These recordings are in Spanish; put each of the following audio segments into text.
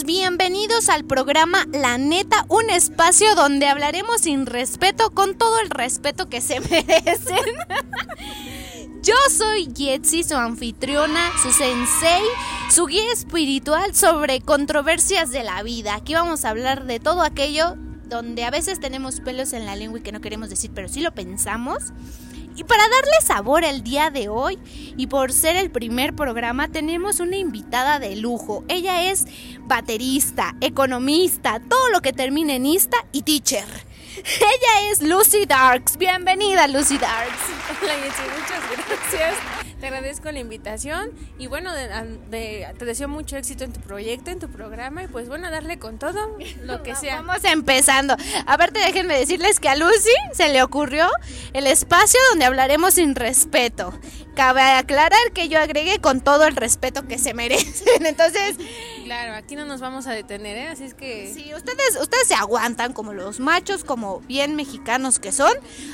bienvenidos al programa La Neta, un espacio donde hablaremos sin respeto con todo el respeto que se merecen. Yo soy Jetsi, su anfitriona, su sensei, su guía espiritual sobre controversias de la vida. Aquí vamos a hablar de todo aquello donde a veces tenemos pelos en la lengua y que no queremos decir, pero sí lo pensamos. Y para darle sabor al día de hoy y por ser el primer programa tenemos una invitada de lujo. Ella es baterista, economista, todo lo que termine en ista y teacher. Ella es Lucy Darks. Bienvenida Lucy Darks. Muchas gracias. Te agradezco la invitación y bueno, te deseo mucho éxito en tu proyecto, en tu programa y pues bueno, darle con todo lo que sea. Vamos empezando. Aparte déjenme decirles que a Lucy se le ocurrió el espacio donde hablaremos sin respeto. Cabe aclarar que yo agregué con todo el respeto que se merecen. Entonces, claro, aquí no nos vamos a detener, ¿eh? Así es que Sí, ustedes ustedes se aguantan como los machos como bien mexicanos que son,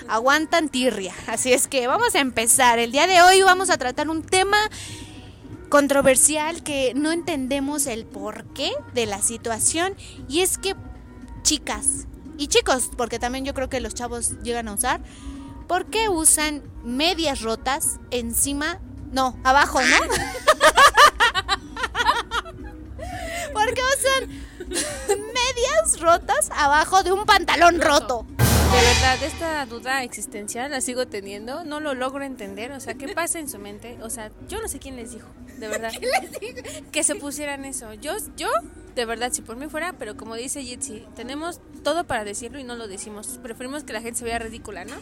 aguantan tirria. Así es que vamos a empezar. El día de hoy vamos a tratar un tema controversial que no entendemos el porqué de la situación y es que chicas y chicos, porque también yo creo que los chavos llegan a usar, ¿por qué usan medias rotas encima, no, abajo, ¿no? ¿Por qué usan medias rotas abajo de un pantalón roto? De verdad, esta duda existencial la sigo teniendo, no lo logro entender, o sea, ¿qué pasa en su mente? O sea, yo no sé quién les dijo, de verdad. ¿Qué les dijo? Que se pusieran eso. Yo, yo, de verdad, si por mí fuera, pero como dice Jitsi, tenemos todo para decirlo y no lo decimos. Preferimos que la gente se vea ridícula, ¿no?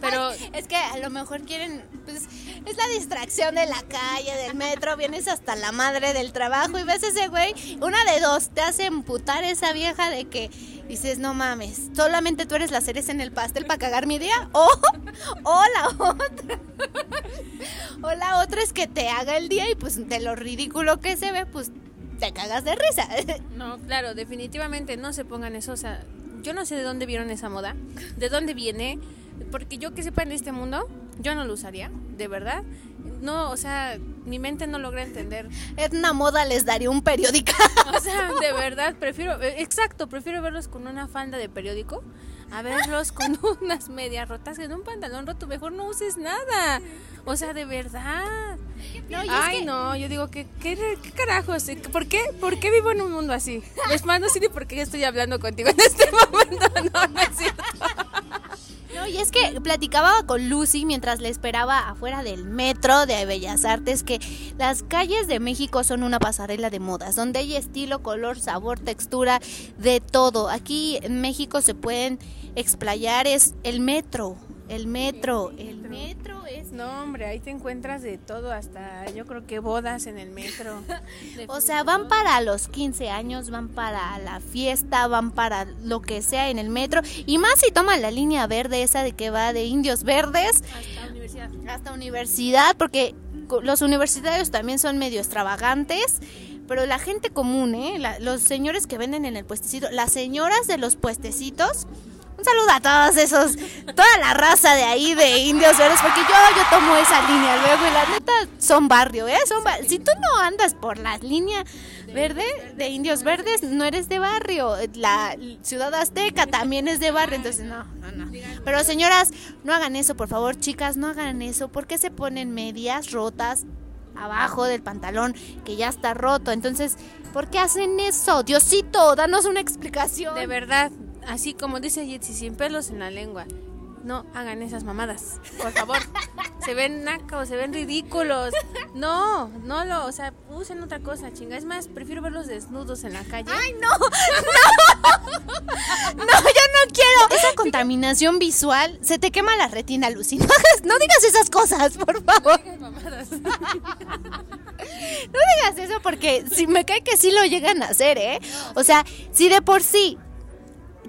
Pero es que a lo mejor quieren, pues, es la distracción de la calle, del metro, vienes hasta la madre del trabajo y ves ese güey, una de dos, te hace emputar esa vieja de que dices, no mames, solamente tú eres la cereza en el pastel para cagar mi día, o, o la otra, o la otra es que te haga el día y pues de lo ridículo que se ve, pues te cagas de risa. No, claro, definitivamente no se pongan eso, o sea, yo no sé de dónde vieron esa moda, de dónde viene, porque yo que sepa en este mundo, yo no lo usaría, de verdad. No, o sea, mi mente no logra entender. Es una moda, les daría un periódico. O sea, de verdad, prefiero, eh, exacto, prefiero verlos con una falda de periódico a verlos con unas medias rotas en un pantalón roto. Mejor no uses nada. O sea, de verdad. No, Ay, no, yo digo, ¿qué, qué, qué carajos? ¿Por qué, ¿Por qué vivo en un mundo así? Es más, no sé ni por qué estoy hablando contigo en este momento. No, no es cierto. No, y es que platicaba con Lucy mientras le esperaba afuera del metro de Bellas Artes que las calles de México son una pasarela de modas, donde hay estilo, color, sabor, textura, de todo. Aquí en México se pueden explayar, es el metro, el metro, el metro es... No, hombre, ahí te encuentras de todo, hasta yo creo que bodas en el metro. o sea, van para los 15 años, van para la fiesta, van para lo que sea en el metro. Y más si toman la línea verde esa de que va de indios verdes. Hasta universidad. Hasta universidad, porque los universitarios también son medio extravagantes pero la gente común, ¿eh? los señores que venden en el puestecito, las señoras de los puestecitos, un saludo a todos esos, toda la raza de ahí de indios verdes, porque yo, yo tomo esa línea luego y la neta son barrio, ¿eh? Son si tú no andas por la línea verde de indios verdes, no eres de barrio. La ciudad azteca también es de barrio, entonces no, no, no. Pero señoras, no hagan eso, por favor, chicas, no hagan eso. ¿Por qué se ponen medias rotas abajo del pantalón que ya está roto? Entonces, ¿por qué hacen eso? Diosito, danos una explicación. De verdad, así como dice Jetsi, sin pelos en la lengua. No hagan esas mamadas, por favor. se ven nacos, se ven ridículos. No, no lo, o sea, usen otra cosa, chinga. Es más, prefiero verlos desnudos en la calle. ¡Ay, no! ¡No! No, yo no quiero. Esa contaminación visual se te quema la retina, Lucy. No, no digas esas cosas, por favor. No digas mamadas. No digas eso porque si me cae que sí lo llegan a hacer, ¿eh? O sea, si de por sí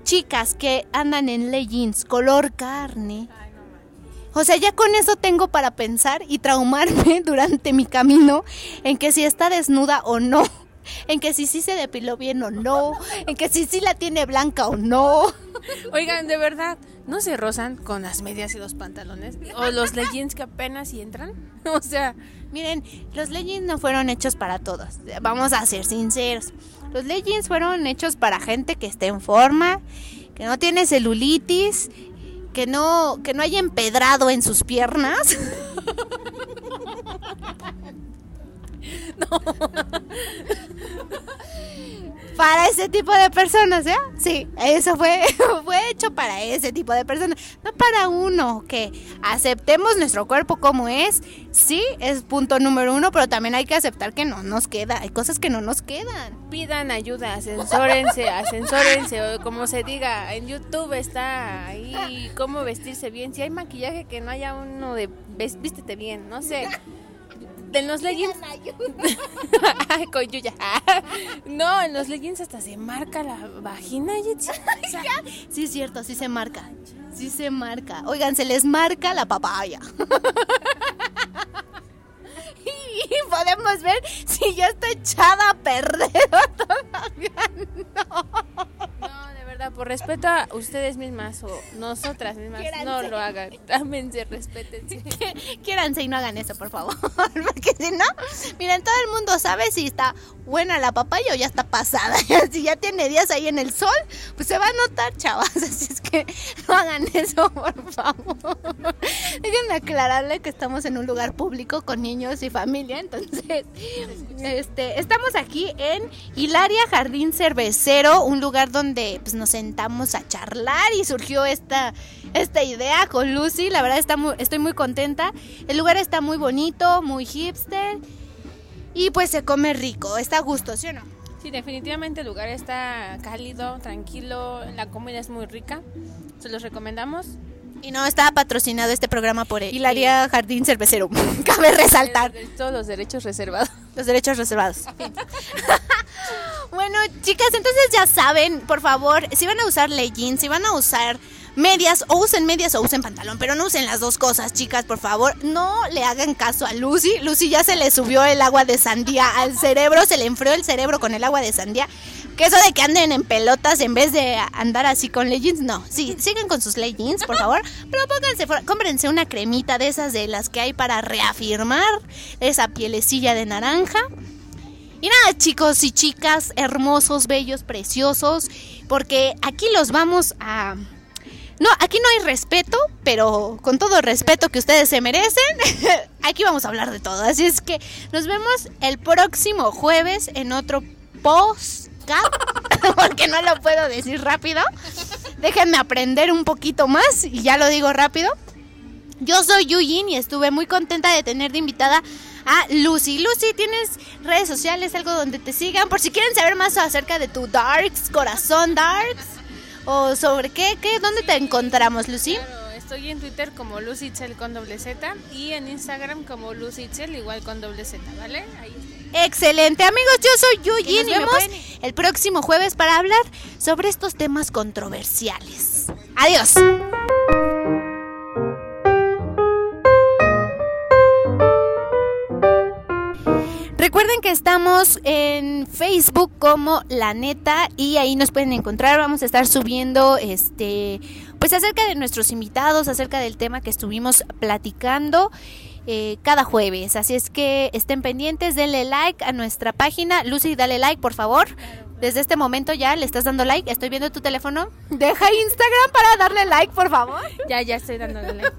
chicas que andan en leggings color carne. O sea, ya con eso tengo para pensar y traumarme durante mi camino en que si está desnuda o no. En que si sí se depiló bien o no, en que si sí la tiene blanca o no. Oigan, de verdad, ¿no se rozan con las medias y los pantalones? ¿O los leggings que apenas si entran? O sea, Miren, los leggings no fueron hechos para todos. Vamos a ser sinceros. Los leggings fueron hechos para gente que esté en forma, que no tiene celulitis, que no, que no haya empedrado en sus piernas. Para ese tipo de personas, ¿ya? Sí, eso fue, fue hecho para ese tipo de personas, no para uno, que aceptemos nuestro cuerpo como es, sí, es punto número uno, pero también hay que aceptar que no nos queda, hay cosas que no nos quedan. pidan ayuda, ascensórense, ascensórense, o como se diga, en YouTube está ahí cómo vestirse bien. Si hay maquillaje que no haya uno de vístete bien, no sé. En los leggings. Con Yuya. No, en los leggings hasta se marca la vagina, Yitzi. O sea, Sí, es cierto, sí se marca, sí se marca. Oigan, se les marca la papaya. Y podemos ver si ya está echada a perder todavía no. Verdad, por respeto a ustedes mismas o nosotras mismas, no lo hagan. Ámense, respétense. Quiéranse y no hagan eso, por favor. Porque si no, miren, todo el mundo sabe si está buena la papaya o ya está pasada. Si ya tiene días ahí en el sol, pues se va a notar, chavas. Así es que no hagan eso, por favor. Déjenme aclararle que estamos en un lugar público con niños y familia. Entonces, este, estamos aquí en Hilaria Jardín Cervecero, un lugar donde pues, nos sentamos a charlar y surgió esta, esta idea con Lucy. La verdad está muy, estoy muy contenta. El lugar está muy bonito, muy hipster y pues se come rico, está a gusto, ¿sí o no? Sí, definitivamente el lugar está cálido, tranquilo, la comida es muy rica. Se los recomendamos. Y no está patrocinado este programa por Hilaria Jardín Cervecero. Cabe resaltar Todos los derechos reservados. los derechos reservados. bueno, chicas, entonces ya saben, por favor, si van a usar leggings, si van a usar medias, o usen medias o usen pantalón, pero no usen las dos cosas, chicas, por favor. No le hagan caso a Lucy. Lucy ya se le subió el agua de sandía al cerebro, se le enfrió el cerebro con el agua de sandía. Que eso de que anden en pelotas en vez de andar así con leggings, no. Sí, sigan con sus leggings, por favor. Pero pónganse, fuera- cómprense una cremita de esas de las que hay para reafirmar esa pielecilla de naranja. Y nada, chicos y chicas, hermosos, bellos, preciosos, porque aquí los vamos a... No, aquí no hay respeto, pero con todo el respeto que ustedes se merecen, aquí vamos a hablar de todo. Así es que nos vemos el próximo jueves en otro postcap, porque no lo puedo decir rápido. Déjenme aprender un poquito más y ya lo digo rápido. Yo soy Yuyin y estuve muy contenta de tener de invitada a Lucy. Lucy, ¿tienes redes sociales, algo donde te sigan? Por si quieren saber más acerca de tu Darks, corazón Darks, o sobre qué, qué, ¿dónde te encontramos, Lucy? Claro, estoy en Twitter como Lucy Itzel con doble Z y en Instagram como Lucy Itzel igual con doble Z, ¿vale? Ahí está. Excelente, amigos, yo soy Yuyin Y y nos vemos el próximo jueves para hablar sobre estos temas controversiales. Adiós. Estamos en Facebook como La Neta y ahí nos pueden encontrar. Vamos a estar subiendo este pues acerca de nuestros invitados, acerca del tema que estuvimos platicando eh, cada jueves. Así es que estén pendientes, denle like a nuestra página. Lucy, dale like, por favor. Desde este momento ya le estás dando like. Estoy viendo tu teléfono. Deja Instagram para darle like, por favor. Ya, ya estoy dándole like.